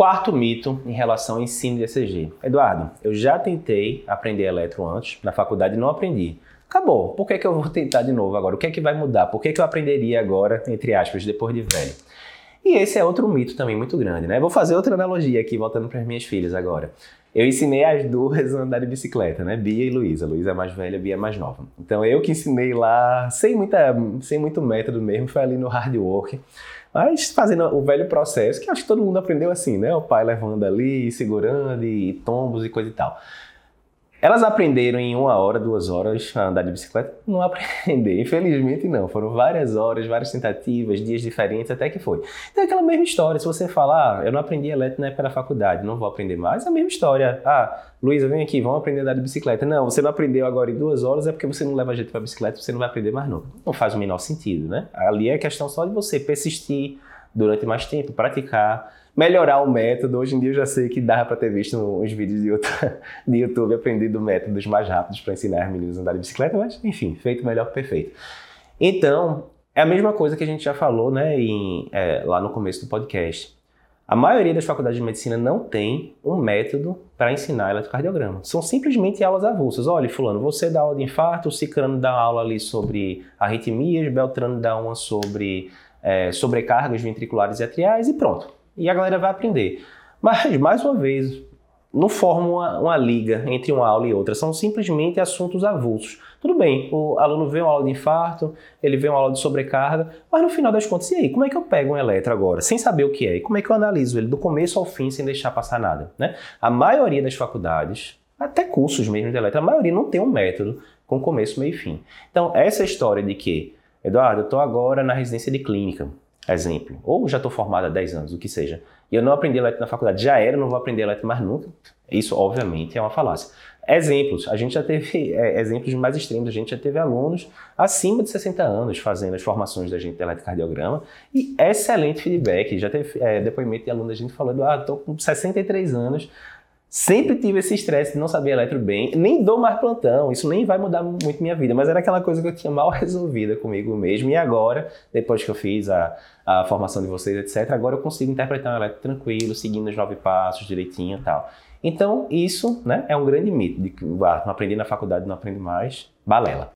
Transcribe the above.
Quarto mito em relação ao ensino de ECG. Eduardo, eu já tentei aprender eletro antes, na faculdade não aprendi. Acabou. Por que, que eu vou tentar de novo agora? O que é que vai mudar? Por que, que eu aprenderia agora, entre aspas, depois de velho? E esse é outro mito também muito grande, né? Vou fazer outra analogia aqui, voltando para as minhas filhas agora. Eu ensinei as duas a andar de bicicleta, né? Bia e Luísa. Luísa é mais velha, Bia é mais nova. Então eu que ensinei lá, sem, muita, sem muito método mesmo, foi ali no hard work. Mas fazendo o velho processo, que acho que todo mundo aprendeu assim, né? O pai levando ali, segurando, e tombos e coisa e tal. Elas aprenderam em uma hora, duas horas a andar de bicicleta? Não aprender, infelizmente não. Foram várias horas, várias tentativas, dias diferentes, até que foi. Então é aquela mesma história. Se você falar, ah, eu não aprendi elétrico na época da faculdade, não vou aprender mais, é a mesma história. Ah, Luísa, vem aqui, vamos aprender a andar de bicicleta. Não, você não aprendeu agora em duas horas, é porque você não leva jeito para bicicleta, você não vai aprender mais nunca. Não faz o menor sentido, né? Ali é questão só de você persistir durante mais tempo, praticar melhorar o método. Hoje em dia eu já sei que dá para ter visto uns vídeos de YouTube, de YouTube aprendido métodos mais rápidos para ensinar as meninas a andar de bicicleta, mas enfim, feito melhor que perfeito. Então, é a mesma coisa que a gente já falou né, em, é, lá no começo do podcast. A maioria das faculdades de medicina não tem um método para ensinar eletrocardiograma. São simplesmente aulas avulsas. Olha, fulano, você dá aula de infarto, o ciclano dá aula ali sobre arritmias, Beltrano dá uma sobre é, sobrecargas ventriculares e atriais e pronto e a galera vai aprender. Mas, mais uma vez, não forma uma, uma, liga entre uma aula e outra, são simplesmente assuntos avulsos. Tudo bem, o aluno vê uma aula de infarto, ele vê uma aula de sobrecarga, mas no final das contas, e aí, como é que eu pego um eletro agora, sem saber o que é? E como é que eu analiso ele do começo ao fim, sem deixar passar nada? Né? A maioria das faculdades, até cursos mesmo de eletro, a maioria não tem um método com começo, meio e fim. Então, essa história de que, Eduardo, eu estou agora na residência de clínica, exemplo, ou já estou formado há 10 anos, o que seja, e eu não aprendi elétrico na faculdade, já era, não vou aprender elétrico mais nunca, isso obviamente é uma falácia. Exemplos, a gente já teve é, exemplos mais extremos, a gente já teve alunos acima de 60 anos fazendo as formações da gente de eletrocardiograma. E excelente feedback, já teve é, depoimento de aluno. Da gente falando, ah, estou com 63 anos, Sempre tive esse estresse de não saber eletro bem, nem dou mais plantão, isso nem vai mudar muito minha vida, mas era aquela coisa que eu tinha mal resolvida comigo mesmo. E agora, depois que eu fiz a, a formação de vocês, etc., agora eu consigo interpretar um eletro tranquilo, seguindo os nove passos direitinho e tal. Então, isso né, é um grande mito de que ah, não aprendi na faculdade, não aprendo mais, balela.